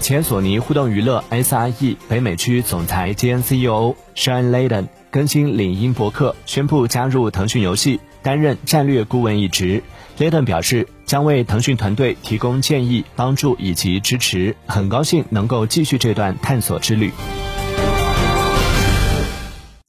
前索尼互动娱乐 SRE 北美区总裁兼 CEO Sean Leyden 更新领英博客，宣布加入腾讯游戏，担任战略顾问一职。Leyden 表示，将为腾讯团队提供建议、帮助以及支持，很高兴能够继续这段探索之旅。